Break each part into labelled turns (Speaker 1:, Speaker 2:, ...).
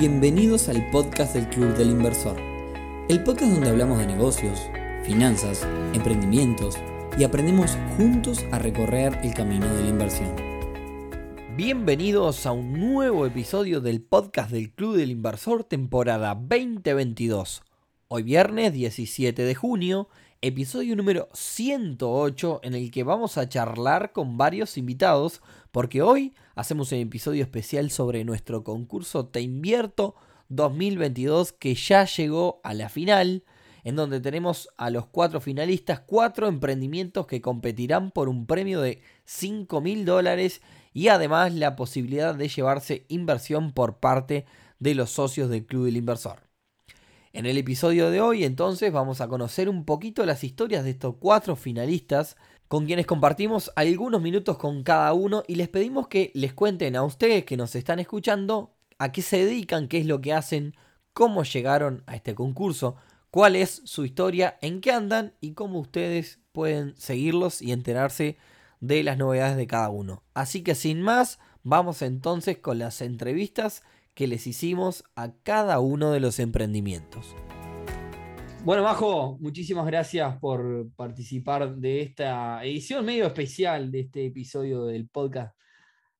Speaker 1: Bienvenidos al podcast del Club del Inversor, el podcast donde hablamos de negocios, finanzas, emprendimientos y aprendemos juntos a recorrer el camino de la inversión. Bienvenidos a un nuevo episodio del podcast del Club del Inversor temporada 2022. Hoy viernes 17 de junio, episodio número 108 en el que vamos a charlar con varios invitados porque hoy hacemos un episodio especial sobre nuestro concurso Te Invierto 2022 que ya llegó a la final, en donde tenemos a los cuatro finalistas, cuatro emprendimientos que competirán por un premio de 5 mil dólares y además la posibilidad de llevarse inversión por parte de los socios del Club del Inversor. En el episodio de hoy entonces vamos a conocer un poquito las historias de estos cuatro finalistas con quienes compartimos algunos minutos con cada uno y les pedimos que les cuenten a ustedes que nos están escuchando a qué se dedican, qué es lo que hacen, cómo llegaron a este concurso, cuál es su historia, en qué andan y cómo ustedes pueden seguirlos y enterarse de las novedades de cada uno. Así que sin más, vamos entonces con las entrevistas que les hicimos a cada uno de los emprendimientos. Bueno, Majo, muchísimas gracias por participar de esta edición medio especial de este episodio del podcast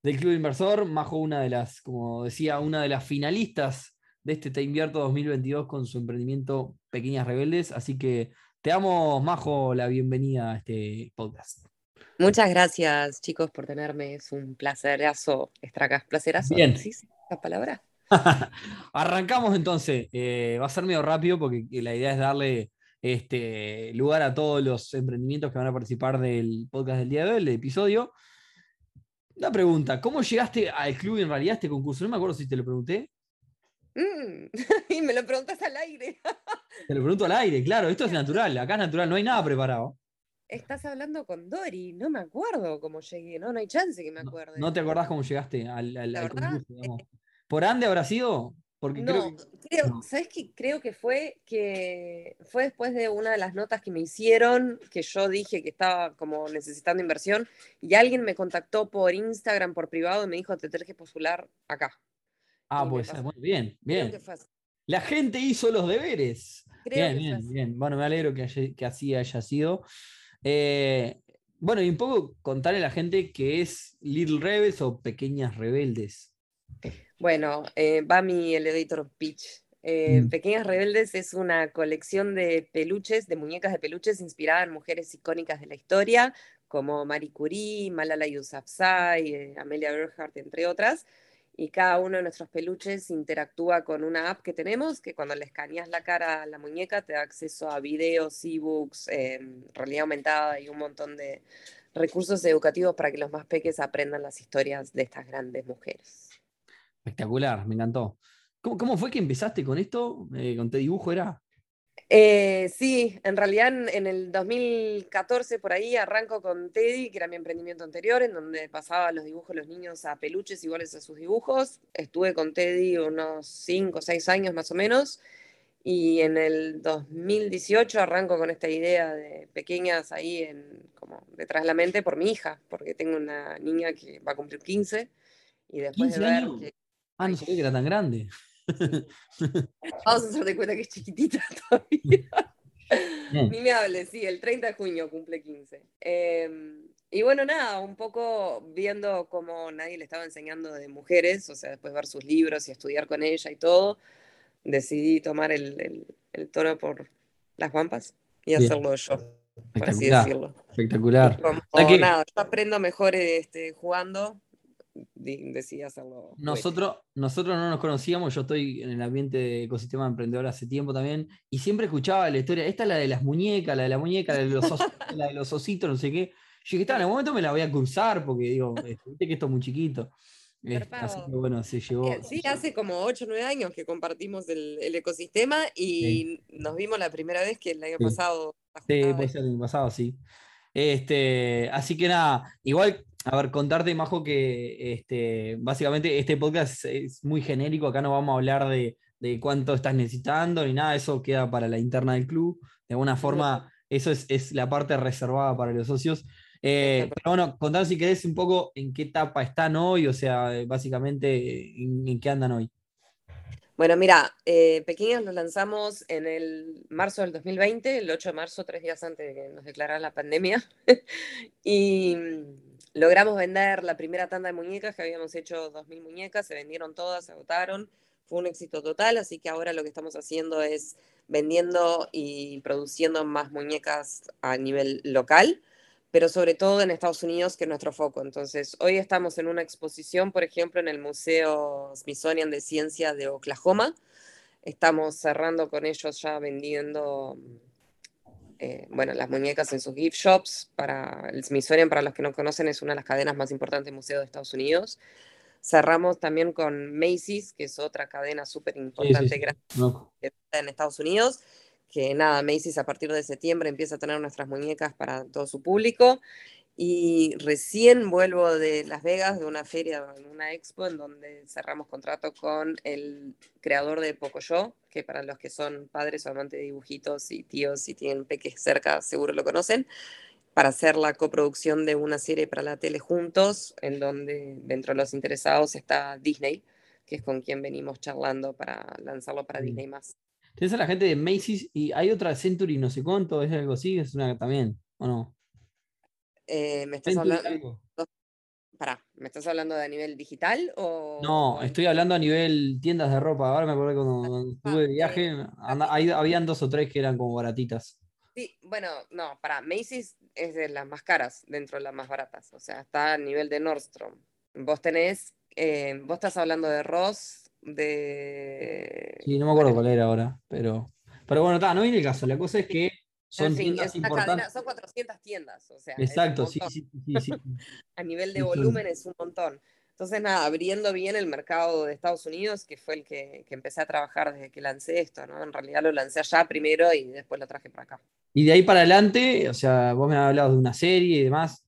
Speaker 1: del Club Inversor. Majo, una de las, como decía, una de las finalistas de este Te Invierto 2022 con su emprendimiento Pequeñas Rebeldes. Así que te damos, Majo, la bienvenida a este podcast.
Speaker 2: Muchas gracias, chicos, por tenerme. Es un placerazo estar acá. ¿Placerazo?
Speaker 1: Bien.
Speaker 2: ¿Sí? ¿La palabra?
Speaker 1: Arrancamos entonces. Eh, va a ser medio rápido porque la idea es darle este, lugar a todos los emprendimientos que van a participar del podcast del día de hoy, el episodio. Una pregunta, ¿cómo llegaste al club en realidad este concurso? No me acuerdo si te lo pregunté.
Speaker 2: Mm, y me lo preguntas al aire.
Speaker 1: te lo pregunto al aire, claro, esto es natural, acá es natural, no hay nada preparado.
Speaker 2: Estás hablando con Dori, no me acuerdo cómo llegué, no, no hay chance que me acuerde.
Speaker 1: No, te acordás cómo llegaste al, concurso, ¿Por Ande habrá sido?
Speaker 2: Porque no, creo, ¿sabes qué? Creo que fue que fue después de una de las notas que me hicieron, que yo dije que estaba como necesitando inversión, y alguien me contactó por Instagram, por privado, y me dijo, te tenés que postular acá.
Speaker 1: Ah, pues muy bien, bien. La gente hizo los deberes. bien, bien, bien. Bueno, me alegro que, que así haya sido. Eh, bueno, y un poco contarle a la gente que es Little Rebels o Pequeñas Rebeldes.
Speaker 2: Bueno, eh, va mi elevator pitch. Eh, mm. Pequeñas Rebeldes es una colección de peluches, de muñecas de peluches inspirada en mujeres icónicas de la historia, como Marie Curie, Malala Yousafzai, eh, Amelia Earhart, entre otras. Y cada uno de nuestros peluches interactúa con una app que tenemos, que cuando le escaneas la cara a la muñeca te da acceso a videos, ebooks, em, realidad aumentada y un montón de recursos educativos para que los más peques aprendan las historias de estas grandes mujeres.
Speaker 1: Espectacular, me encantó. ¿Cómo, fue que empezaste con esto? Eh, ¿Con te dibujo era?
Speaker 2: Eh, sí, en realidad en, el 2014 por ahí arranco con Teddy, que era mi emprendimiento anterior, en donde pasaba los dibujos de los niños a peluches iguales a sus dibujos. Estuve con Teddy unos 5 o 6 años más o menos. Y en el 2018 arranco con esta idea de pequeñas ahí en, como detrás de la mente por mi hija, porque tengo una niña que va a cumplir 15 y después de ver que
Speaker 1: Ah, no sabía que era tan grande.
Speaker 2: Vamos a hacer de cuenta que es chiquitita todavía. Ni me hables, sí, el 30 de junio cumple 15. Em, y bueno, nada, un poco viendo cómo nadie le estaba enseñando de mujeres, o sea, después ver sus libros y estudiar con ella y todo, decidí tomar el, el, toro por las guampas y hacerlo yo, por así decirlo.
Speaker 1: Espectacular.
Speaker 2: nada, yo aprendo mejor este, jugando decía hacerlo.
Speaker 1: Nosotros, nosotros no nos conocíamos, yo estoy en el ambiente de ecosistema emprendedor hace tiempo también, y siempre escuchaba la historia, esta es la de las muñecas, la de la muñeca, la de los, la de los ositos, no sé qué. Yo dije, en el momento me la voy a cruzar, porque digo, viste que esto es muy chiquito. Este, así que bueno, se llevó.
Speaker 2: Sí, hace como 8 o 9 años que compartimos el, ecosistema y nos vimos la primera vez que el año pasado.
Speaker 1: Sí, puede ser el año pasado, sí. Este, así que nada, igual a ver, contarte, Majo, que este, básicamente este podcast es muy genérico. Acá no vamos a hablar de, cuánto estás necesitando ni nada. Eso queda para la interna del club. De alguna forma, eso es, la parte reservada para los socios. Eh, pero bueno, contanos si querés un poco en qué etapa están hoy, o sea, básicamente en, qué andan hoy.
Speaker 2: Bueno, mira, eh, Pequeñas lo lanzamos en el marzo del 2020, el 8 de marzo, tres días antes de que nos declararan la pandemia. y logramos vender la primera tanda de muñecas, que habíamos hecho 2.000 muñecas, se vendieron todas, se agotaron, fue un éxito total, así que ahora lo que estamos haciendo es vendiendo y produciendo más muñecas a nivel local, pero sobre todo en Estados Unidos, que es nuestro foco. Entonces, hoy estamos en una exposición, por ejemplo, en el Museo Smithsonian de Ciencia de Oklahoma. Estamos cerrando con ellos ya vendiendo eh, bueno, las muñecas en sus gift shops. Para el Smithsonian, para los que no conocen, es una de las cadenas más importantes de museos de Estados Unidos. Cerramos también con Macy's, que es otra cadena súper importante en Estados Unidos. Que nada, Macy's a partir de septiembre empieza a tener nuestras muñecas para todo su público. Y recién vuelvo de Las Vegas, de una feria, de una expo, en donde cerramos contrato con el creador de Pocoyo, que para los que son padres o amantes de dibujitos y tíos y tienen peques cerca, seguro lo conocen, para hacer la coproducción de una serie para la tele juntos, en donde dentro de los interesados está Disney, que es con quien venimos charlando para lanzarlo para Disney más.
Speaker 1: Tienes a la gente de Macy's y hay otra Century, no sé cuánto, es algo así, es una también, ¿o no?
Speaker 2: Eh, ¿Me estás hablando? ¿me estás hablando de a nivel digital o.?
Speaker 1: No, estoy hablando a nivel tiendas de ropa. Ahora me acuerdo cuando, ah, estuve de viaje, ahí, habían dos o tres que eran como baratitas.
Speaker 2: Sí, bueno, no, para Macy's es de las más caras dentro de las más baratas. O sea, está a nivel de Nordstrom. Vos tenés, eh, vos estás hablando de Ross, de.
Speaker 1: Sí, no me acuerdo cuál era ahora, pero. Pero bueno, está, no viene el caso. La cosa es que son tiendas importantes.
Speaker 2: son 400 tiendas, o sea.
Speaker 1: Exacto, sí, sí, sí,
Speaker 2: a nivel de volumen es un montón. Entonces, nada, abriendo bien el mercado de Estados Unidos, que fue el que, que, empecé a trabajar desde que lancé esto, ¿no? En realidad lo lancé allá primero y después lo traje para acá.
Speaker 1: Y de ahí para adelante, o sea, vos me has hablado de una serie y demás.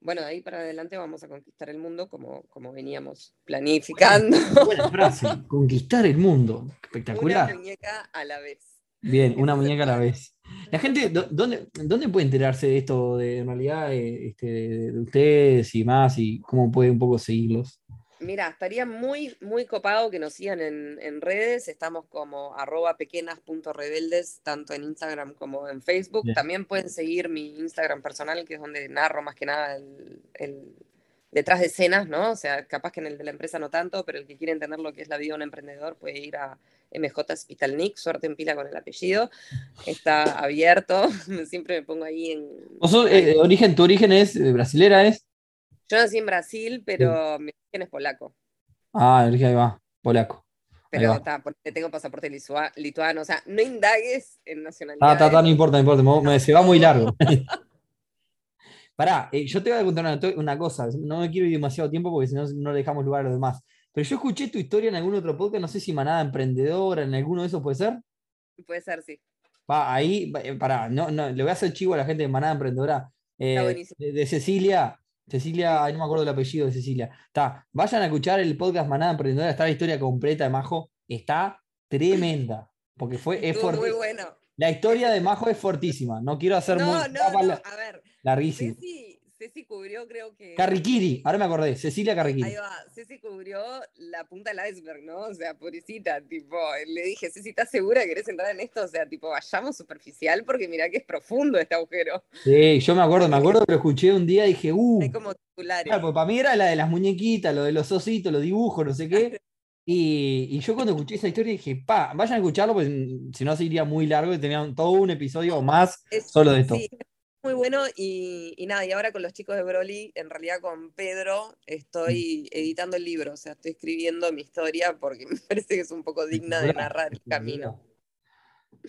Speaker 2: Bueno, de ahí para adelante vamos a conquistar el mundo como, como veníamos planificando.
Speaker 1: buena frase, conquistar el mundo. Espectacular.
Speaker 2: Una muñeca a la vez.
Speaker 1: Bien, una muñeca a la vez. La gente, ¿dónde, ¿dónde puede enterarse de esto, de, en realidad, eh, este, de, ustedes y más, y cómo puede un poco seguirlos?
Speaker 2: Mira, estaría muy, muy copado que nos sigan en, redes. Estamos como arroba pequenas.rebeldes, tanto en Instagram como en Facebook. También pueden seguir mi Instagram personal, que es donde narro más que nada el, detrás de escenas, ¿no? O sea, capaz que en el de la empresa no tanto, pero el que quiere entender lo que es la vida de un emprendedor puede ir a MJ Spitalnik, suerte en pila con el apellido. Está abierto, siempre me pongo ahí en...
Speaker 1: Eh, origen, ¿Tu origen es eh, brasilera? es?
Speaker 2: Yo nací en Brasil, pero mi origen es polaco.
Speaker 1: Ah, origen ahí va, polaco.
Speaker 2: Pero está, tengo pasaporte lituano, o sea, no indagues en nacionalidad.
Speaker 1: Ah, no importa, no importa, se va muy largo. Pará, eh, yo te voy a contar una, una, cosa, no me quiero ir demasiado tiempo porque si no, no dejamos lugar a los demás. Pero yo escuché tu historia en algún otro podcast, no sé si Manada Emprendedora, en alguno de esos puede ser.
Speaker 2: Puede ser, sí.
Speaker 1: Va, ahí, eh, pará, no, no, le voy a hacer chivo a la gente de Manada Emprendedora. Eh, de, Cecilia, Cecilia, no me acuerdo el apellido de Cecilia. Está, vayan a escuchar el podcast Manada Emprendedora, está la historia completa de Majo, está tremenda. Porque fue, es
Speaker 2: muy bueno.
Speaker 1: La historia de Majo es fortísima. No quiero hacer muy.
Speaker 2: No, no, a ver.
Speaker 1: Larguísimo.
Speaker 2: Ceci cubrió, creo que.
Speaker 1: Carriquiri, ahora me acordé, Cecilia Carriquiri.
Speaker 2: Ahí va, Ceci cubrió la punta del iceberg, ¿no? O sea, pobrecita, tipo, le dije, Ceci, ¿estás segura que querés entrar en esto? O sea, tipo, vayamos superficial porque mira que es profundo este agujero.
Speaker 1: Sí, yo me acuerdo, me acuerdo que lo escuché un día y dije, uh.
Speaker 2: Hay como titulares.
Speaker 1: Claro, pues para mí era la de las muñequitas, lo de los ositos, los dibujos, no sé qué. Y, y, yo cuando escuché esa historia dije, pa, vayan a escucharlo, pues si no se iría muy largo y tenían todo un episodio más solo de esto. Sí,
Speaker 2: muy bueno y, nada, y ahora con los chicos de Broly, en realidad con Pedro, estoy editando el libro, o sea, estoy escribiendo mi historia porque me parece que es un poco digna de narrar el camino.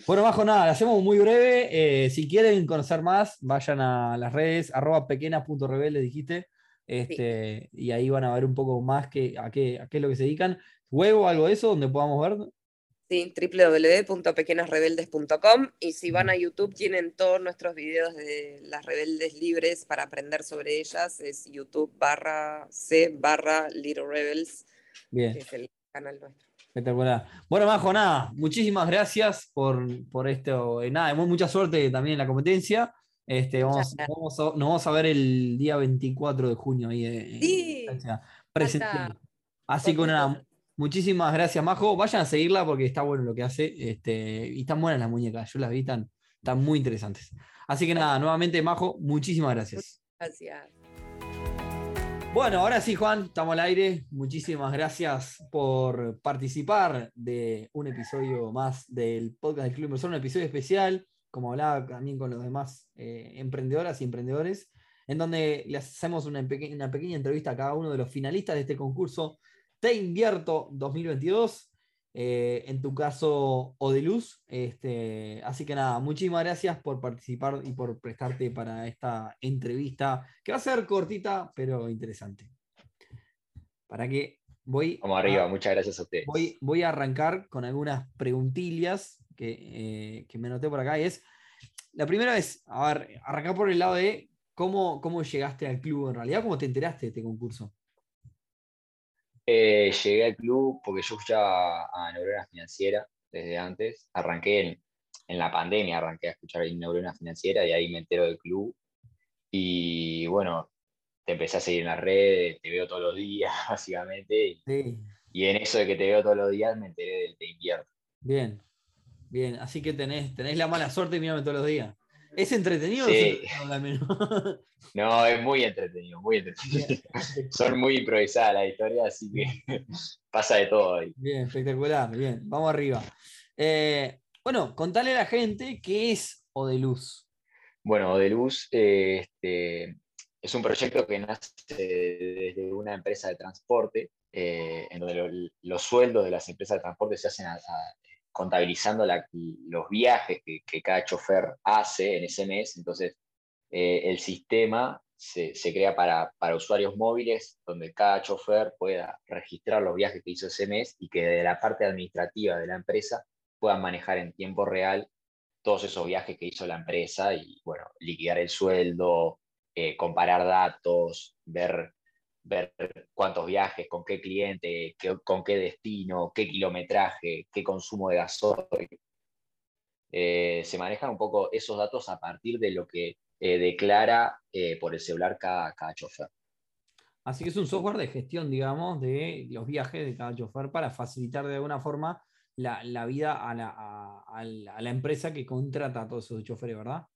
Speaker 1: Bueno, bajo nada, lo hacemos muy breve. Eh, si quieren conocer más, vayan a las redes, arroba pequenas.rebelde, dijiste. Este, Y ahí van a ver un poco más que, a, qué, a qué es lo que se dedican. ¿Huevo algo de eso donde podamos ver?
Speaker 2: Sí, www.pequenasrebeldes.com y si van a YouTube tienen todos nuestros videos de las rebeldes libres para aprender sobre ellas. Es YouTube barra C barra Little Rebels,
Speaker 1: Bien. que es el canal nuestro. Espectacular. Bueno, Majo, nada, muchísimas gracias por, por esto. Eh, nada, mucha suerte también en la competencia. Este, vamos, vamos a, nos vamos a ver el día 24 de junio ahí.
Speaker 2: sí.
Speaker 1: Así que nada, Muchísimas gracias, Majo. Vayan a seguirla porque está bueno lo que hace. Este, y están buenas las muñecas. Yo las vi, están, están muy interesantes. Así que nada, nuevamente, Majo, muchísimas gracias.
Speaker 2: Gracias.
Speaker 1: Bueno, ahora sí, Juan, estamos al aire. Muchísimas gracias por participar de un episodio más del podcast del Club Inversor, un episodio especial, como hablaba también con los demás eh, emprendedoras y emprendedores, en donde le hacemos una, una pequeña entrevista a cada uno de los finalistas de este concurso Te Invierto 2022. Eh, en tu caso, Odeluz. Este, así que nada, muchísimas gracias por participar y por prestarte para esta entrevista, que va a ser cortita, pero interesante. Para que voy.
Speaker 3: Vamos arriba, muchas gracias a ustedes.
Speaker 1: Voy, voy a arrancar con algunas preguntillas que, eh, que me anoté por acá. Y es, la primera vez, a ver, arrancar por el lado de cómo, cómo llegaste al club en realidad, cómo te enteraste de este concurso.
Speaker 3: Eh, llegué al club porque yo escuchaba a Neurona Financiera desde antes. Arranqué en, en, la pandemia, arranqué a escuchar Neurona Financiera y ahí me entero del club. Y bueno, te empecé a seguir en las redes, te veo todos los días, básicamente. Y, y en eso de que te veo todos los días me enteré del Te Invierto.
Speaker 1: Bien, bien. Así que tenés, tenés la mala suerte de mirarme todos los días. ¿Es entretenido?
Speaker 3: Sí. no, es muy entretenido, muy entretenido. Son muy improvisadas las historias, así que pasa de todo ahí.
Speaker 1: Bien, espectacular, bien, vamos arriba. Eh, bueno, contale a la gente qué es Odeluz.
Speaker 3: Bueno, Odeluz eh, este, es un proyecto que nace desde una empresa de transporte, eh, en donde los sueldos de las empresas de transporte se hacen a, contabilizando los viajes que, cada chofer hace en ese mes. Entonces, eh, el sistema se, crea para, usuarios móviles, donde cada chofer pueda registrar los viajes que hizo ese mes y que de la parte administrativa de la empresa puedan manejar en tiempo real todos esos viajes que hizo la empresa y, bueno, liquidar el sueldo, eh, comparar datos, ver ver cuántos viajes, con qué cliente, con qué destino, qué kilometraje, qué consumo de gasoil. Eh, se manejan un poco esos datos a partir de lo que eh, declara eh, por el celular cada, cada chofer.
Speaker 1: Así que es un software de gestión, digamos, de los viajes de cada chofer para facilitar de alguna forma la, vida a la, a la, empresa que contrata a todos esos choferes, ¿verdad?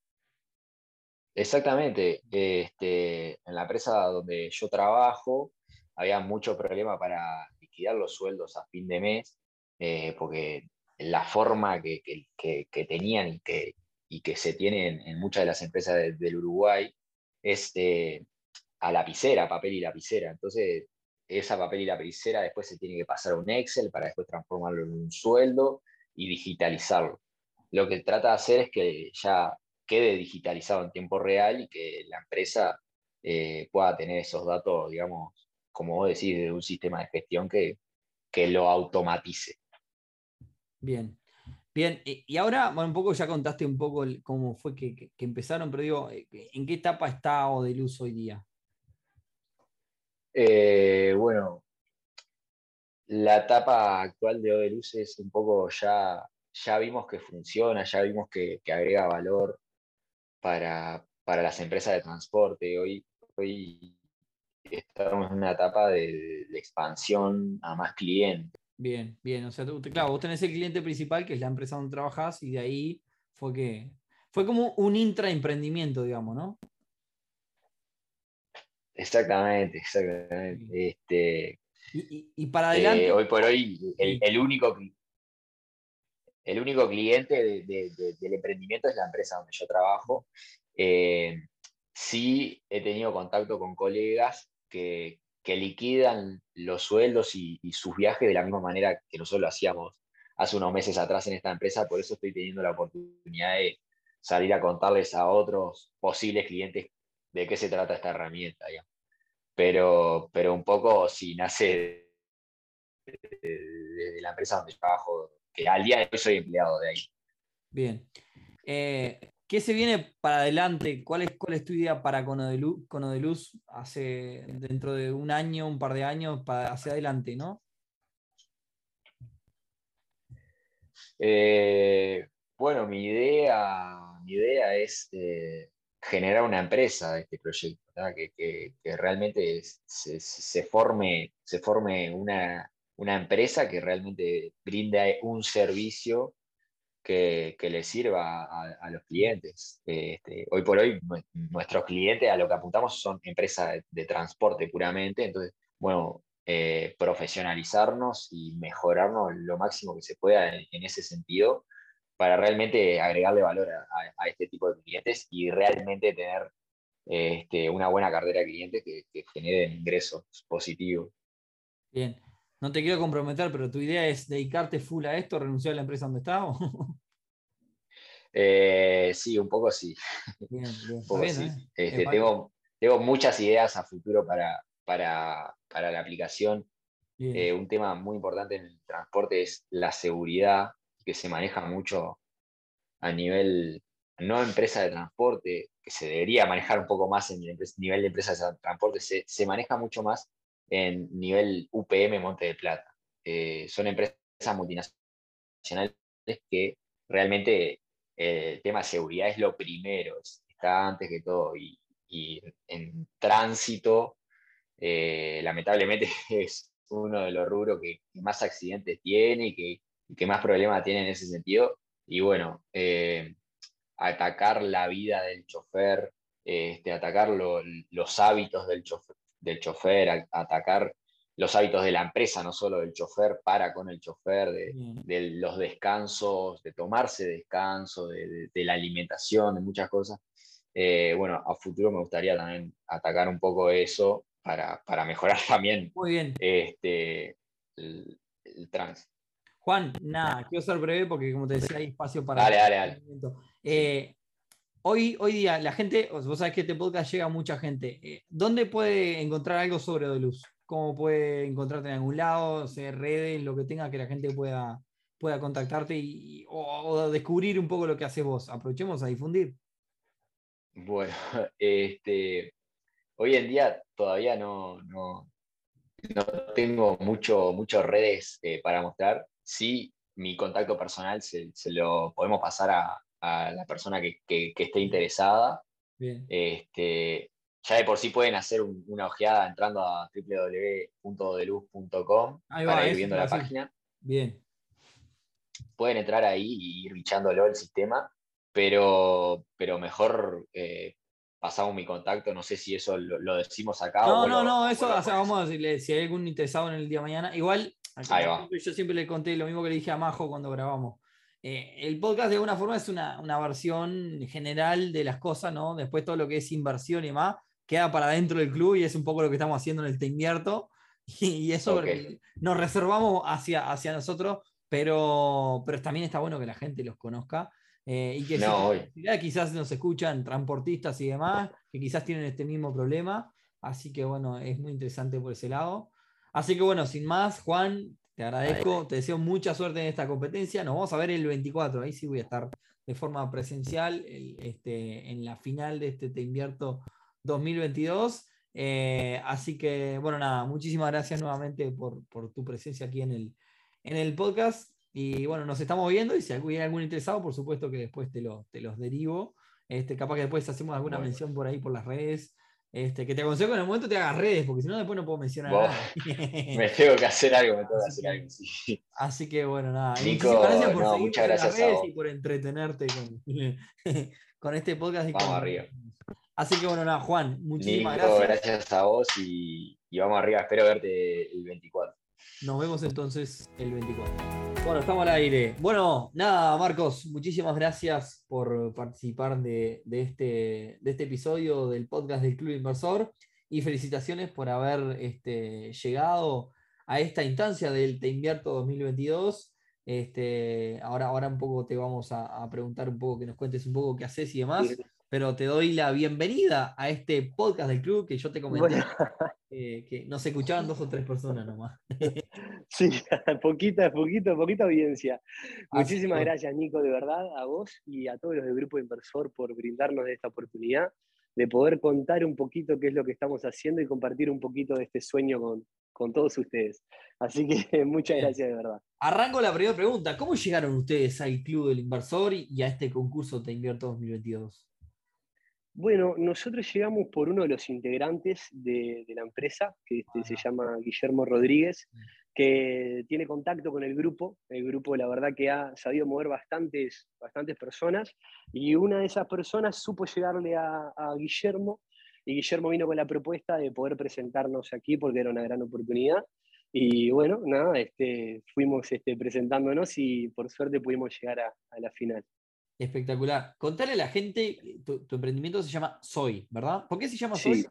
Speaker 3: Exactamente. Este, en la empresa donde yo trabajo había mucho problema para liquidar los sueldos a fin de mes, eh, porque la forma que, tenían y que, y que se tienen en muchas de las empresas del Uruguay es eh, a lapicera, papel y lapicera. Entonces, esa papel y lapicera después se tiene que pasar a un Excel para después transformarlo en un sueldo y digitalizarlo. Lo que trata de hacer es que ya quede digitalizado en tiempo real y que la empresa eh, pueda tener esos datos, digamos, como vos decís, de un sistema de gestión que, que lo automatice.
Speaker 1: Bien. Bien, y ahora, bueno, un poco ya contaste un poco cómo fue que, empezaron, pero digo, eh, ¿en qué etapa está Odeluz hoy día?
Speaker 3: Eh, bueno, la etapa actual de Odeluz es un poco ya, ya vimos que funciona, ya vimos que, que agrega valor, para, las empresas de transporte. Hoy, hoy estamos en una etapa de, expansión a más clientes.
Speaker 1: Bien, bien. O sea, tú, claro, vos tenés el cliente principal, que es la empresa donde trabajás, y de ahí fue que. Fue como un intraemprendimiento, digamos, ¿no?
Speaker 3: Exactamente, exactamente. Este,
Speaker 1: y, para adelante.
Speaker 3: Eh, hoy por hoy, el, el único el único cliente del emprendimiento es la empresa donde yo trabajo. Eh, sí he tenido contacto con colegas que, liquidan los sueldos y, sus viajes de la misma manera que nosotros lo hacíamos hace unos meses atrás en esta empresa, por eso estoy teniendo la oportunidad de salir a contarles a otros posibles clientes de qué se trata esta herramienta. Pero, pero un poco si nace de, la empresa donde trabajo que al día de hoy soy empleado de ahí.
Speaker 1: Bien. Eh, ¿Qué se viene para adelante? ¿Cuál es, cuál es tu idea para Conodeluz, hace, dentro de un año, un par de años, para, hacia adelante, no?
Speaker 3: Eh, bueno, mi idea, mi idea es eh, generar una empresa de este proyecto, que, realmente se, forme, se forme una, una empresa que realmente brinda un servicio que, que le sirva a, los clientes. Este, hoy por hoy, nuestros clientes a lo que apuntamos son empresas de, transporte puramente, entonces, bueno, eh, profesionalizarnos y mejorarnos lo máximo que se pueda en, ese sentido para realmente agregarle valor a, este tipo de clientes y realmente tener este, una buena cartera de clientes que, que generen ingresos positivos.
Speaker 1: Bien. No te quiero comprometer, pero tu idea es dedicarte full a esto, renunciar a la empresa donde estás.
Speaker 3: Eh, sí, un poco sí. Bien, bien. Este, tengo, tengo, muchas ideas a futuro para, para, la aplicación. Eh, un tema muy importante en el transporte es la seguridad, que se maneja mucho a nivel, no empresa de transporte, que se debería manejar un poco más en el nivel de empresa de transporte, se, se maneja mucho más en nivel UPM Monte de Plata. Eh, son empresas multinacionales que realmente eh, el tema de seguridad es lo primero, está antes que todo. Y, en tránsito, eh, lamentablemente es uno de los rubros que, más accidentes tiene y que, más problemas tiene en ese sentido. Y bueno, atacar la vida del chofer, este, atacar los hábitos del chofer, del chofer, atacar los hábitos de la empresa, no solo del chofer, para con el chofer, de, los descansos, de tomarse descanso, de, la alimentación, de muchas cosas. Eh, bueno, a futuro me gustaría también atacar un poco eso para, mejorar también
Speaker 1: Muy bien.
Speaker 3: Este, el, trans.
Speaker 1: Juan, nada, quiero ser breve porque como te decía hay espacio para...
Speaker 3: Dale, dale, dale.
Speaker 1: Eh, Hoy, hoy día, la gente, vos sabés que este podcast llega a mucha gente. Eh, ¿Dónde puede encontrar algo sobre Doluz? ¿Cómo puede encontrarte en algún lado? sea, redes, lo que tenga que la gente pueda, pueda contactarte y, o, descubrir un poco lo que haces vos. Aprovechemos a difundir.
Speaker 3: Bueno, este, hoy en día todavía no, no, tengo mucho, muchas redes eh, para mostrar. Sí, mi contacto personal se, se lo podemos pasar a, a la persona que, esté interesada. Este, ya de por sí pueden hacer una ojeada entrando a www.deluz.com para ir viendo la página.
Speaker 1: Bien.
Speaker 3: Pueden entrar ahí y ir bichándolo el sistema, pero, pero mejor eh, pasamos mi contacto, no sé si eso lo, decimos acá.
Speaker 1: No, no, no, eso vamos a decirle, si hay algún interesado en el día de mañana, igual, yo siempre le conté lo mismo que le dije a Majo cuando grabamos. Eh, el podcast de alguna forma es una, versión general de las cosas, ¿no? Después todo lo que es inversión y más queda para dentro del club y es un poco lo que estamos haciendo en el Te Invierto. Y, eso nos reservamos hacia, hacia nosotros, pero, pero también está bueno que la gente los conozca. Eh, y que quizás nos escuchan transportistas y demás, que quizás tienen este mismo problema. Así que bueno, es muy interesante por ese lado. Así que bueno, sin más, Juan, te agradezco, te deseo mucha suerte en esta competencia. Nos vamos a ver el 24, ahí sí voy a estar de forma presencial este, en la final de este Te Invierto 2022. Eh, así que, bueno, nada, muchísimas gracias nuevamente por, tu presencia aquí en el, en el podcast. Y bueno, nos estamos viendo y si hay algún interesado, por supuesto que después te, lo, te los derivo. Este, capaz que después hacemos alguna mención por ahí por las redes este, que te aconsejo en el momento te hagas redes, porque si no después no puedo mencionar nada.
Speaker 3: me tengo que hacer algo, me tengo que hacer algo,
Speaker 1: Así que bueno, nada.
Speaker 3: Nico, gracias por no, muchas gracias
Speaker 1: redes y por entretenerte con, este podcast.
Speaker 3: vamos arriba.
Speaker 1: Así que bueno, nada, Juan, muchísimas Nico, gracias.
Speaker 3: gracias a vos y, y vamos arriba. Espero verte el 24.
Speaker 1: Nos vemos entonces el 24. Bueno, estamos al aire. Bueno, nada, Marcos, muchísimas gracias por participar de, este, de este episodio del podcast del Club Inversor y felicitaciones por haber este, llegado a esta instancia del Te Invierto 2022. Este, ahora, ahora un poco te vamos a, a, preguntar un poco, que nos cuentes un poco qué haces y demás pero te doy la bienvenida a este podcast del club que yo te comenté eh, que nos escuchaban dos o tres personas nomás.
Speaker 4: sí, poquita, poquito, poquita audiencia. Muchísimas gracias, Nico, de verdad, a vos y a todos los del Grupo Inversor por brindarnos esta oportunidad de poder contar un poquito qué es lo que estamos haciendo y compartir un poquito de este sueño con, con todos ustedes. Así que muchas gracias de verdad.
Speaker 1: Arranco la primera pregunta. ¿Cómo llegaron ustedes al Club del Inversor y a este concurso Te Invierto 2022?
Speaker 4: Bueno, nosotros llegamos por uno de los integrantes de, la empresa, que este, se llama Guillermo Rodríguez, que tiene contacto con el grupo. El grupo, la verdad, que ha sabido mover bastantes, bastantes personas. Y una de esas personas supo llegarle a, Guillermo. Y Guillermo vino con la propuesta de poder presentarnos aquí porque era una gran oportunidad. Y bueno, nada, este, fuimos este, presentándonos y por suerte pudimos llegar a, la final.
Speaker 1: Espectacular. Contale a la gente, tu, emprendimiento se llama Soy, ¿verdad? ¿Por qué se llama Soy?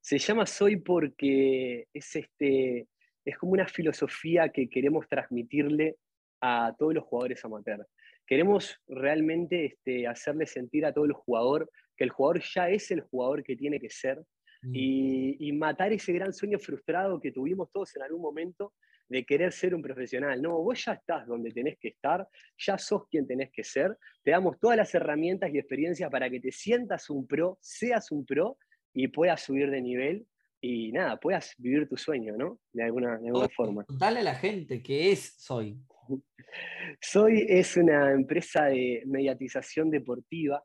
Speaker 4: Se llama Soy porque es, este, es como una filosofía que queremos transmitirle a todos los jugadores amateur. Queremos realmente este, hacerle sentir a todo el jugador que el jugador ya es el jugador que tiene que ser mm. y, matar ese gran sueño frustrado que tuvimos todos en algún momento de querer ser un profesional. No, vos ya estás donde tenés que estar, ya sos quien tenés que ser, te damos todas las herramientas y experiencias para que te sientas un pro, seas un pro y puedas subir de nivel y nada, puedas vivir tu sueño, ¿no? De alguna, forma.
Speaker 1: Dale a la gente qué es Soy.
Speaker 4: Soy es una empresa de mediatización deportiva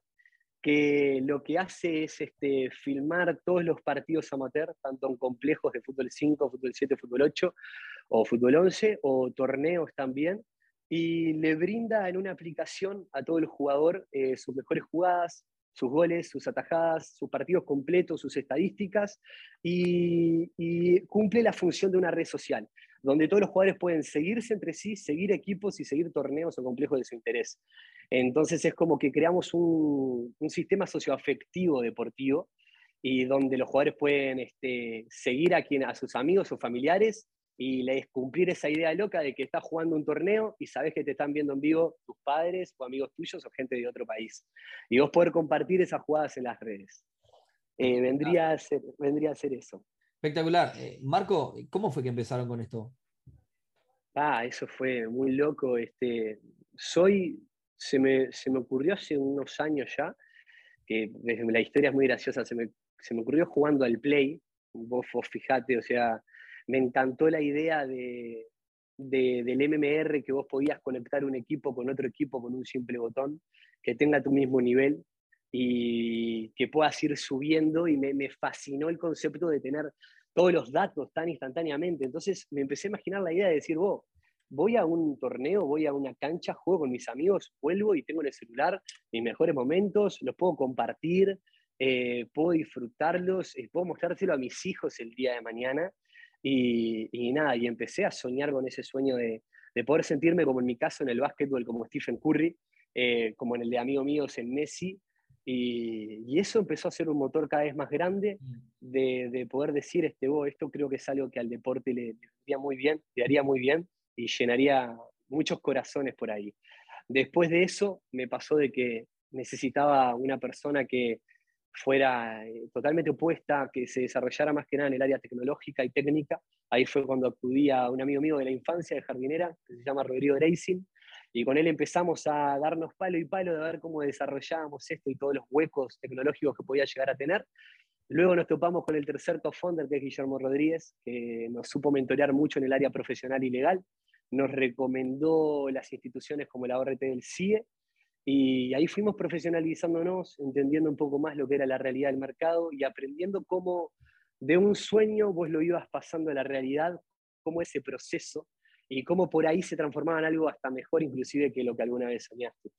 Speaker 4: que lo que hace es este, filmar todos los partidos amateur, tanto en complejos de fútbol 5, fútbol 7, fútbol 8 o fútbol 11, o torneos también, y le brinda en una aplicación a todo el jugador eh, sus mejores jugadas, sus goles, sus atajadas, sus partidos completos, sus estadísticas, y, cumple la función de una red social, donde todos los jugadores pueden seguirse entre sí, seguir equipos y seguir torneos o complejos de su interés. Entonces es como que creamos un, sistema socioafectivo deportivo y donde los jugadores pueden este, seguir a, quien, a sus amigos o familiares y les cumplir esa idea loca de que estás jugando un torneo y sabes que te están viendo en vivo tus padres o amigos tuyos o gente de otro país. Y vos poder compartir esas jugadas en las redes. Eh, vendría, a ser, vendría a ser eso.
Speaker 1: Espectacular. Eh, Marco, ¿cómo fue que empezaron con esto?
Speaker 4: Ah, eso fue muy loco. Este, soy, se me, se me ocurrió hace unos años ya, que la historia es muy graciosa, se me, se me ocurrió jugando al Play, vos, fijate, o sea, me encantó la idea de, del MMR, que vos podías conectar un equipo con otro equipo con un simple botón, que tenga tu mismo nivel y que puedas ir subiendo y me, fascinó el concepto de tener todos los datos tan instantáneamente. Entonces me empecé a imaginar la idea de decir, voy a un torneo, voy a una cancha, juego con mis amigos, vuelvo y tengo en el celular mis mejores momentos, los puedo compartir, eh, puedo disfrutarlos, eh, puedo mostrárselo a mis hijos el día de mañana y, nada, y empecé a soñar con ese sueño de, poder sentirme como en mi caso en el básquetbol, como Stephen Curry, eh, como en el de amigo míos en Messi. Y, eso empezó a ser un motor cada vez más grande mm. de, poder decir, este, oh, esto creo que es algo que al deporte le, haría muy bien, le haría muy bien y llenaría muchos corazones por ahí. Después de eso me pasó de que necesitaba una persona que, fuera eh, totalmente opuesta, que se desarrollara más que nada en el área tecnológica y técnica. Ahí fue cuando acudí a un amigo mío de la infancia, de jardinera, que se llama Rodrigo Racing, y con él empezamos a darnos palo y palo de ver cómo desarrollábamos esto y todos los huecos tecnológicos que podía llegar a tener. Luego nos topamos con el tercer top founder, que es Guillermo Rodríguez, que nos supo mentorear mucho en el área profesional y legal. Nos recomendó las instituciones como la ORT del CIE, y ahí fuimos profesionalizándonos, entendiendo un poco más lo que era la realidad del mercado y aprendiendo cómo de un sueño vos lo ibas pasando a la realidad, cómo ese proceso y cómo por ahí se transformaba en algo hasta mejor inclusive que lo que alguna vez soñaste.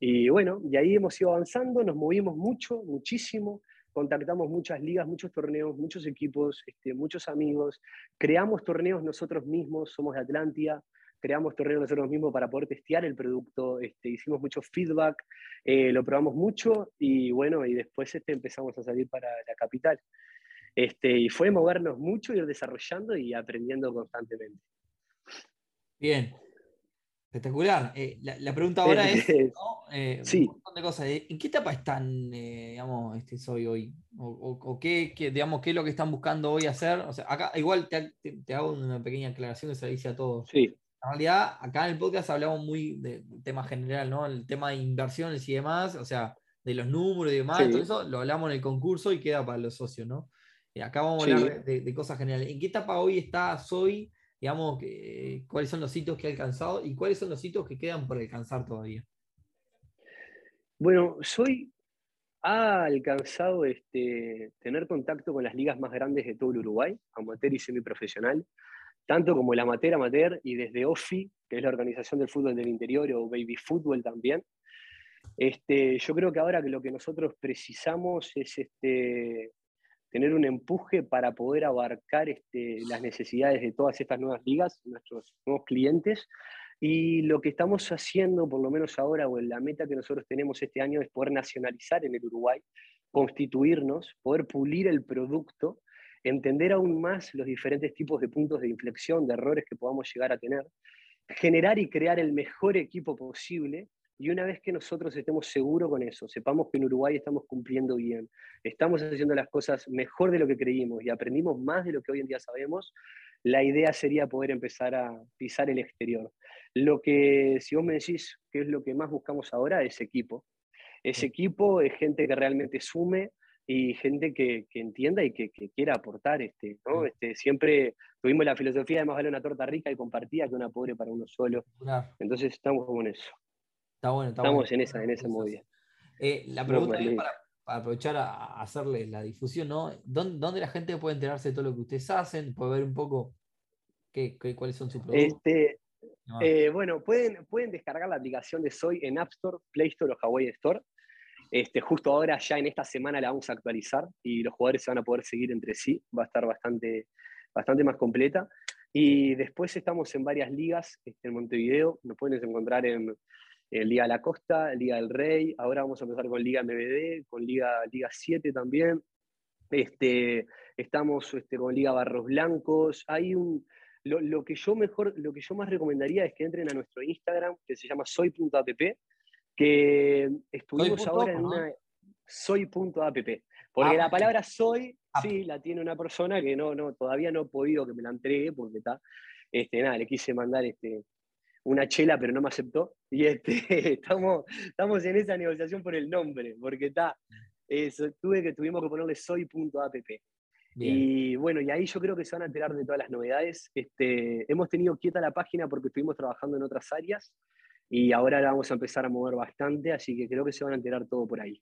Speaker 4: Y bueno, y ahí hemos ido avanzando, nos movimos mucho, muchísimo, contactamos muchas ligas, muchos torneos, muchos equipos, este, muchos amigos, creamos torneos nosotros mismos, somos de Atlántida, creamos torneos nosotros mismos para poder testear el producto, este, hicimos mucho feedback, eh, lo probamos mucho y bueno, y después este, empezamos a salir para la capital. Este, y fue movernos mucho, ir desarrollando y aprendiendo constantemente.
Speaker 1: Bien, espectacular. Eh, la, pregunta ahora es, eh,
Speaker 4: sí.
Speaker 1: un montón de cosas. ¿En qué etapa están, digamos, este, soy hoy? ¿O, qué, digamos, qué es lo que están buscando hoy hacer? O sea, acá igual te, te, hago una pequeña aclaración que se dice a todos.
Speaker 4: Sí.
Speaker 1: En realidad, acá en el podcast hablamos muy de, tema general, ¿no? El tema de inversiones y demás, o sea, de los números y demás, todo eso lo hablamos en el concurso y queda para los socios, ¿no? Acá vamos a hablar de, cosas generales. ¿En qué etapa hoy está Soy? Digamos, ¿cuáles son los hitos que ha alcanzado y cuáles son los hitos que quedan por alcanzar todavía?
Speaker 4: Bueno, Soy ha alcanzado este, tener contacto con las ligas más grandes de todo el Uruguay, amateur y semiprofesional tanto como el amateur amateur y desde OFI, que es la Organización del Fútbol del Interior, o Baby Fútbol también. Este, yo creo que ahora que lo que nosotros precisamos es este, tener un empuje para poder abarcar este, las necesidades de todas estas nuevas ligas, nuestros nuevos clientes. Y lo que estamos haciendo, por lo menos ahora, o la meta que nosotros tenemos este año, es poder nacionalizar en el Uruguay, constituirnos, poder pulir el producto, entender aún más los diferentes tipos de puntos de inflexión, de errores que podamos llegar a tener, generar y crear el mejor equipo posible y una vez que nosotros estemos seguros con eso, sepamos que en Uruguay estamos cumpliendo bien, estamos haciendo las cosas mejor de lo que creímos y aprendimos más de lo que hoy en día sabemos, la idea sería poder empezar a pisar el exterior. Lo que, si vos me decís qué es lo que más buscamos ahora, es equipo. Es equipo, es gente que realmente sume y gente que, entienda y que, quiera aportar. Este, ¿no? este, siempre tuvimos la filosofía de más vale una torta rica y compartida que una pobre para uno solo. Entonces estamos con eso.
Speaker 1: Está bueno, está
Speaker 4: Estamos en esa, en esa movida.
Speaker 1: Eh, la pregunta es para, aprovechar a, hacerle la difusión, ¿no? ¿Dónde, la gente puede enterarse de todo lo que ustedes hacen? Puede ver un poco qué, cuáles son sus productos.
Speaker 4: Este, eh, bueno, pueden, pueden descargar la aplicación de Soy en App Store, Play Store o Hawaii Store. Este, justo ahora, ya en esta semana, la vamos a actualizar y los jugadores se van a poder seguir entre sí. Va a estar bastante, bastante más completa. Y después estamos en varias ligas este, en Montevideo. Nos pueden encontrar en Liga de la Costa, Liga del Rey, ahora vamos a empezar con Liga MBD, con Liga, Liga 7 también. Este, estamos este, con Liga Barros Blancos. Hay un, lo, que yo mejor, lo que yo más recomendaría es que entren a nuestro Instagram, que se llama soy.app, que estuvimos ahora en una soy.app. Porque la ah, palabra soy, ah. sí, la tiene una persona que no, no, todavía no he podido que me la entregue, porque está, este, nada, le quise mandar este, una chela, pero no me aceptó. Y este, estamos, estamos en esa negociación por el nombre, porque está, tuve que, tuvimos que ponerle soy.app. Y bueno, y ahí yo creo que se van a enterar de todas las novedades. Este, hemos tenido quieta la página porque estuvimos trabajando en otras áreas y ahora la vamos a empezar a mover bastante, así que creo que se van a enterar todo por ahí.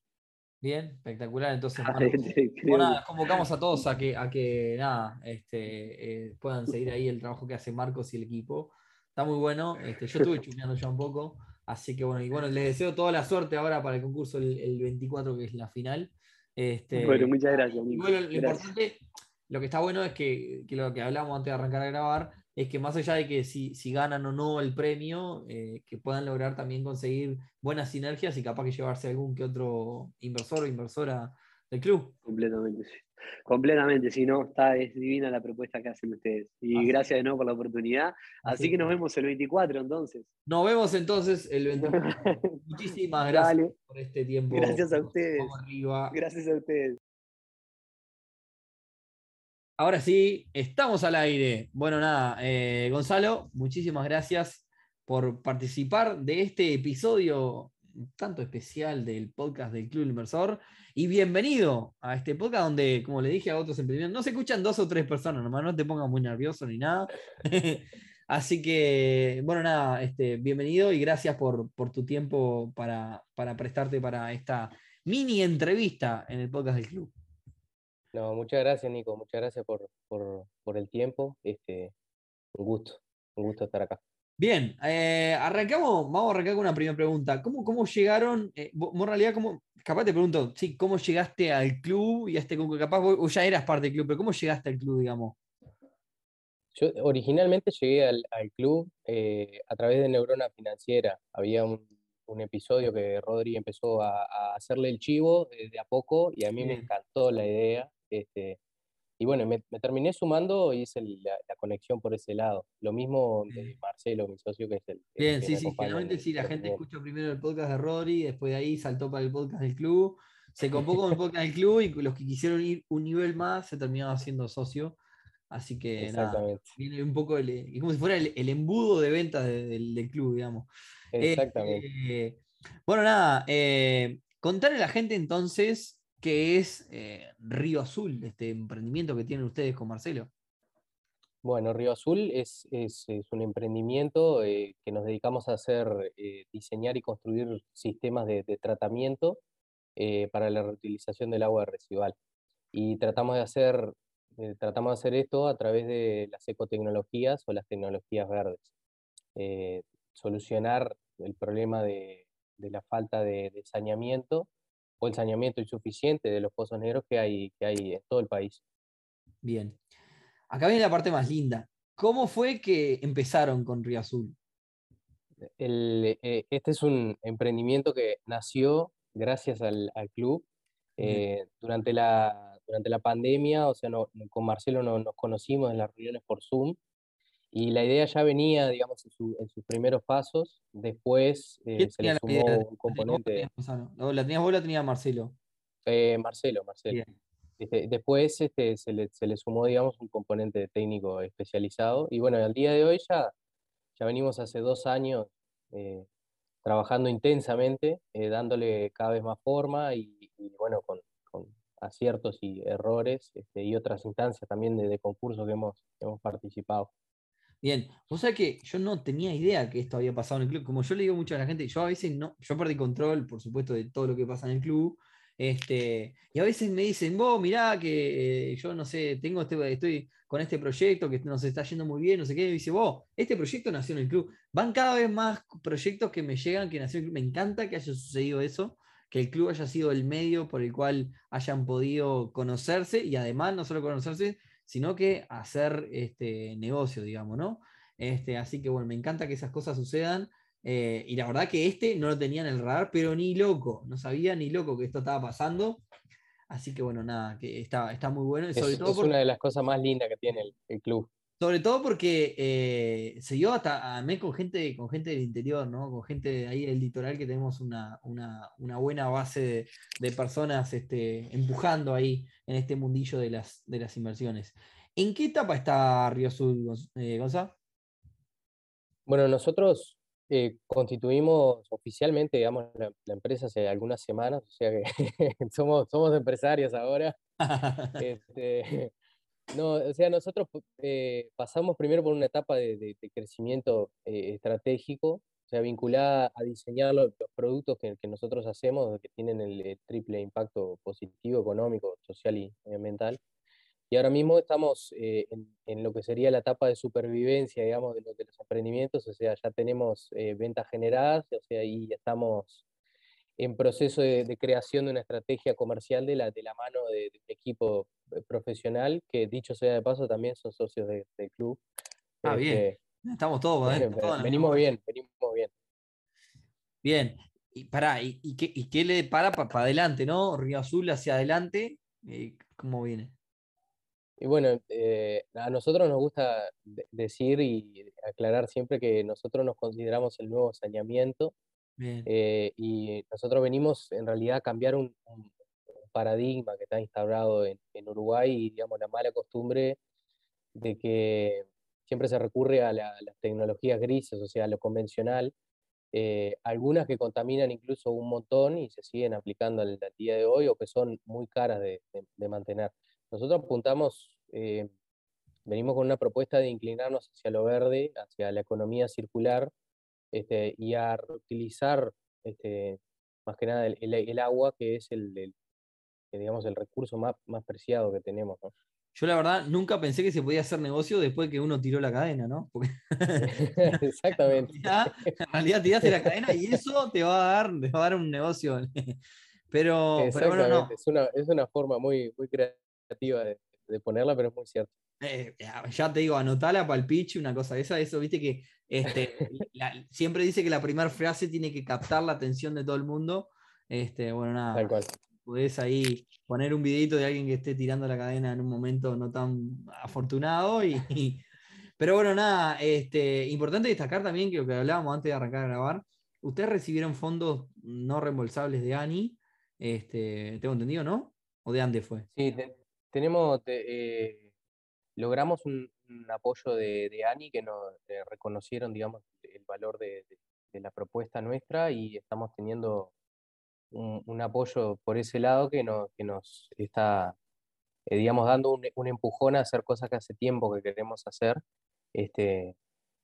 Speaker 1: Bien, espectacular. Entonces, convocamos a todos a que, a que nada, este, eh, puedan seguir ahí el trabajo que hace Marcos y el equipo. Está muy bueno. Este, yo estuve chumeando ya un poco. Así que bueno, y bueno, les deseo toda la suerte ahora para el concurso el, 24, que es la final. Este,
Speaker 4: bueno, muchas gracias.
Speaker 1: bueno, lo importante, lo que está bueno es que, lo que hablamos antes de arrancar a grabar, es que más allá de que si, si ganan o no el premio, eh, que puedan lograr también conseguir buenas sinergias y capaz que llevarse algún que otro inversor o inversora del club.
Speaker 4: Completamente, sí. Completamente, si no, está, es divina la propuesta que hacen ustedes. Y gracias de nuevo por la oportunidad. Así, que nos vemos el 24 entonces.
Speaker 1: Nos vemos entonces el 24. Muchísimas gracias por este tiempo.
Speaker 4: Gracias a ustedes. Gracias a ustedes.
Speaker 1: Ahora sí, estamos al aire. Bueno, nada, eh, Gonzalo, muchísimas gracias por participar de este episodio tanto especial del podcast del Club Inversor. Y bienvenido a este podcast donde, como le dije a otros emprendedores, no se escuchan dos o tres personas, nomás no te pongas muy nervioso ni nada. Así que, bueno, nada, este, bienvenido y gracias por, tu tiempo para, prestarte para esta mini entrevista en el podcast del club.
Speaker 5: No, muchas gracias, Nico. Muchas gracias por, por el tiempo. Este, un gusto, un gusto estar acá.
Speaker 1: Bien, eh, arrancamos, vamos a arrancar con una primera pregunta. ¿Cómo, cómo llegaron, eh, en realidad, cómo, capaz te pregunto, sí, ¿cómo llegaste al club y a este capaz vos ya eras parte del club, pero ¿cómo llegaste al club, digamos?
Speaker 5: Yo originalmente llegué al, club eh, a través de Neurona Financiera. Había un, episodio que Rodri empezó a, hacerle el chivo de a poco y a mí me encantó la idea. Este, y bueno, me, terminé sumando y hice la, conexión por ese lado. Lo mismo de Marcelo, mi socio, que es el.
Speaker 1: Bien, sí, sí, generalmente sí, la gente escucha primero el podcast de Rodri, después de ahí saltó para el podcast del club, se copó con el podcast del club y los que quisieron ir un nivel más se terminaron haciendo socio. Así que nada, viene un poco el, como si fuera el, embudo de ventas del, club, digamos.
Speaker 5: Exactamente.
Speaker 1: Eh, bueno, nada, eh, contarle a la gente entonces ¿Qué es eh, Río Azul, este emprendimiento que tienen ustedes con Marcelo.
Speaker 5: Bueno, Río Azul es, un emprendimiento eh, que nos dedicamos a hacer, eh, diseñar y construir sistemas de, tratamiento para la reutilización del agua residual. Y tratamos de hacer tratamos de hacer esto a través de las ecotecnologías o las tecnologías verdes. Solucionar el problema de, la falta de, saneamiento o el saneamiento insuficiente de los pozos negros que hay, que hay en todo el país.
Speaker 1: Bien. Acá viene la parte más linda. ¿Cómo fue que empezaron con Río Azul?
Speaker 5: Eh, este es un emprendimiento que nació gracias al, club. durante la, durante la pandemia, o sea, con Marcelo no, nos conocimos en las reuniones por Zoom y la idea ya venía, digamos, en, sus primeros pasos. Después eh, se le sumó un componente.
Speaker 1: ¿La tenías vos o la tenía Marcelo?
Speaker 5: Eh, Marcelo, Marcelo. Este, después este, se, le, se, le, sumó, digamos, un componente técnico especializado. Y bueno, al día de hoy ya, ya venimos hace dos años eh, trabajando intensamente, dándole cada vez más forma y, y bueno, con, aciertos y errores este, y otras instancias también de, de concursos que hemos, hemos participado.
Speaker 1: Bien, o sea que yo no tenía idea que esto había pasado en el club. Como yo le digo mucho a la gente, yo a veces no, yo perdí control, por supuesto, de todo lo que pasa en el club. Este, y a veces me dicen, vos mirá que eh, yo no sé, tengo este, estoy con este proyecto que nos está yendo muy bien, no sé qué, y dice, vos, este proyecto nació en el club. Van cada vez más proyectos que me llegan que nació en el club. Me encanta que haya sucedido eso, que el club haya sido el medio por el cual hayan podido conocerse y además no solo conocerse, sino que hacer este negocio, digamos, ¿no? Este, así que bueno, me encanta que esas cosas sucedan. Eh, y la verdad que este no lo tenía en el radar, pero ni loco, no sabía ni loco que esto estaba pasando. Así que bueno, nada, que está, está muy bueno.
Speaker 5: es, una de las cosas más lindas que tiene el club.
Speaker 1: Sobre todo porque eh, se dio hasta a mí con gente, con gente del interior, ¿no? Con gente ahí del litoral que tenemos una, buena base de, personas este, empujando ahí en este mundillo de las, de las inversiones. ¿En qué etapa está Río Sur, eh, Gonzalo?
Speaker 5: Bueno, nosotros eh, constituimos oficialmente, digamos, la, empresa hace algunas semanas, o sea que somos, somos empresarios ahora. este, no, o sea, nosotros eh, pasamos primero por una etapa de, crecimiento eh, estratégico, o sea, vinculada a diseñar los, productos que, nosotros hacemos, que tienen el, triple impacto positivo, económico, social y ambiental. Y ahora mismo estamos eh, en, lo que sería la etapa de supervivencia, digamos, de, de los emprendimientos, o sea, ya tenemos ventas generadas, o sea, y estamos en proceso de, creación de una estrategia comercial de la, de la mano de, un equipo eh, profesional, que dicho sea de paso también son socios del club.
Speaker 1: Ah, bien. Este, Estamos todos,
Speaker 5: venimos bien, venimos bien.
Speaker 1: Bien, y pará, ¿y, qué, y qué, le para para adelante, no? Río Azul hacia adelante, eh, ¿cómo viene?
Speaker 5: Y bueno, eh, a nosotros nos gusta decir y aclarar siempre que nosotros nos consideramos el nuevo saneamiento eh, y nosotros venimos en realidad a cambiar un, paradigma que está instaurado en, Uruguay y digamos la mala costumbre de que siempre se recurre a, las tecnologías grises, o sea, a lo convencional, eh, algunas que contaminan incluso un montón y se siguen aplicando al, día de hoy o que son muy caras de, mantener. Nosotros apuntamos, eh, venimos con una propuesta de inclinarnos hacia lo verde, hacia la economía circular, este, y a reutilizar este, más que nada el, agua, que es el, digamos, el recurso más, más preciado que tenemos.
Speaker 1: Yo la verdad nunca pensé que se podía hacer negocio después que uno tiró la cadena, ¿no?
Speaker 5: Exactamente.
Speaker 1: En realidad, tiraste la cadena y eso te va a dar, va a dar un negocio. Pero, pero bueno, no.
Speaker 5: Es una, es una forma muy, muy creativa de, de ponerla, pero es muy cierto.
Speaker 1: Eh, ya te digo, anotala para el pitch, una cosa de esa, eso, viste que este, siempre dice que la primera frase tiene que captar la atención de todo el mundo. Este, bueno, nada. Tal cual. Podés ahí poner un videito de alguien que esté tirando la cadena en un momento no tan afortunado. Y, pero bueno, nada, este, importante destacar también que lo que hablábamos antes de arrancar a grabar, ustedes recibieron fondos no reembolsables de ANI, este, tengo entendido, ¿no? ¿O de antes fue?
Speaker 5: Sí, tenemos, eh, logramos un, apoyo de, ANI que nos eh, reconocieron, digamos, el valor de, la propuesta nuestra y estamos teniendo un, apoyo por ese lado que, que nos está, eh, digamos, dando un, empujón a hacer cosas que hace tiempo que queremos hacer. Este,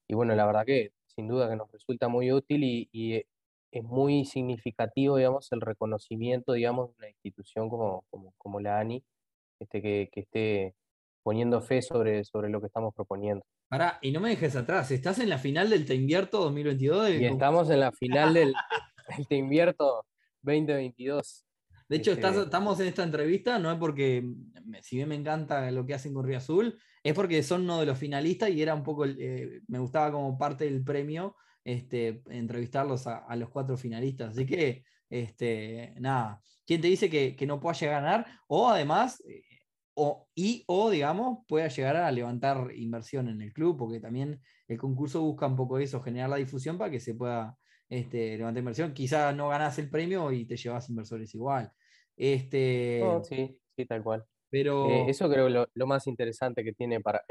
Speaker 5: y bueno, la verdad que sin duda que nos resulta muy útil y, es muy significativo, digamos, el reconocimiento, digamos, de una institución como, como, la ANI, este, que, que esté poniendo fe sobre, sobre lo que estamos proponiendo.
Speaker 1: Pará, y no me dejes atrás, estás en la final del Te Invierto 2022.
Speaker 5: Y estamos en la final del, Te Invierto 2022.
Speaker 1: De hecho, este estamos en esta entrevista, no es porque, si bien me encanta lo que hacen con Río Azul, es porque son uno de los finalistas y era un poco, eh, me gustaba como parte del premio este, entrevistarlos a, los cuatro finalistas. Así que, este, nada, ¿quién te dice que, no pueda llegar a ganar? O además, eh, o, y o, digamos, pueda llegar a levantar inversión en el club, porque también el concurso busca un poco eso, generar la difusión para que se pueda este, levantar inversión. Quizá no ganas el premio y te llevas inversores igual. Este,
Speaker 5: sí, sí, tal cual.
Speaker 1: Pero...
Speaker 5: Eh, eso creo lo, lo más interesante que tiene, para,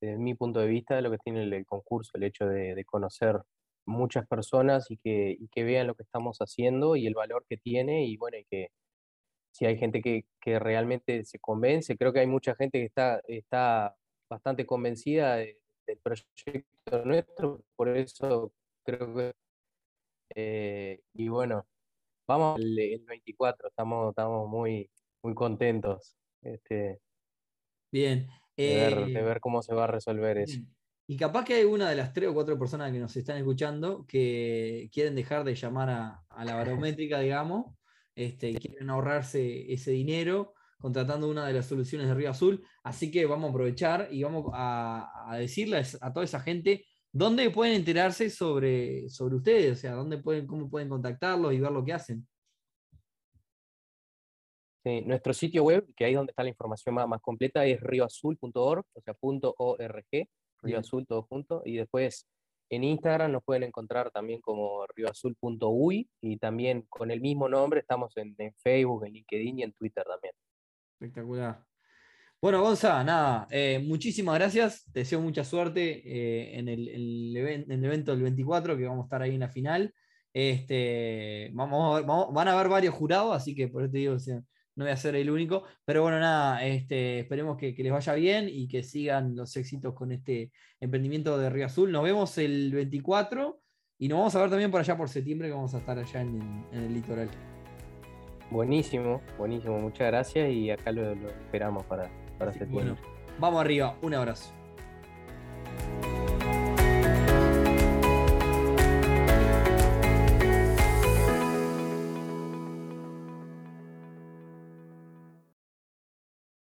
Speaker 5: desde mi punto de vista, lo que tiene el, concurso, el hecho de, conocer muchas personas y que, que, vean lo que estamos haciendo y el valor que tiene y bueno, y que si hay gente que, que realmente se convence, creo que hay mucha gente que está, está bastante convencida del proyecto nuestro, por eso creo que... Eh, y bueno, vamos el, 24, estamos, estamos muy, muy contentos este,
Speaker 1: bien.
Speaker 5: de, ver, eh, cómo se va a resolver eso.
Speaker 1: Y capaz que hay una de las tres o cuatro personas que nos están escuchando que quieren dejar de llamar a, la barométrica, digamos, este, quieren ahorrarse ese dinero contratando una de las soluciones de Río Azul. Así que vamos a aprovechar y vamos a, decirles a toda esa gente dónde pueden enterarse sobre, sobre ustedes, o sea, dónde pueden, cómo pueden contactarlos y ver lo que hacen.
Speaker 5: nuestro sitio web, que ahí es donde está la información más, más completa, es rioazul.org, o sea, .org, Río Azul todo junto, y después en Instagram nos pueden encontrar también como rioazul.uy y también con el mismo nombre estamos en, Facebook, en LinkedIn y en Twitter también.
Speaker 1: Espectacular. Bueno, Gonza, nada, eh, muchísimas gracias. Te deseo mucha suerte eh, en, el, evento del 24, que vamos a estar ahí en la final. Este, vamos, van a haber varios jurados, así que por eso te digo, no voy a ser el único. Pero bueno, nada, este, esperemos que, les vaya bien y que sigan los éxitos con este emprendimiento de Río Azul. Nos vemos el 24 y nos vamos a ver también por allá por septiembre, que vamos a estar allá en, el litoral.
Speaker 5: Buenísimo, buenísimo, muchas gracias y acá lo, esperamos para, bueno,
Speaker 1: vamos arriba. Un abrazo.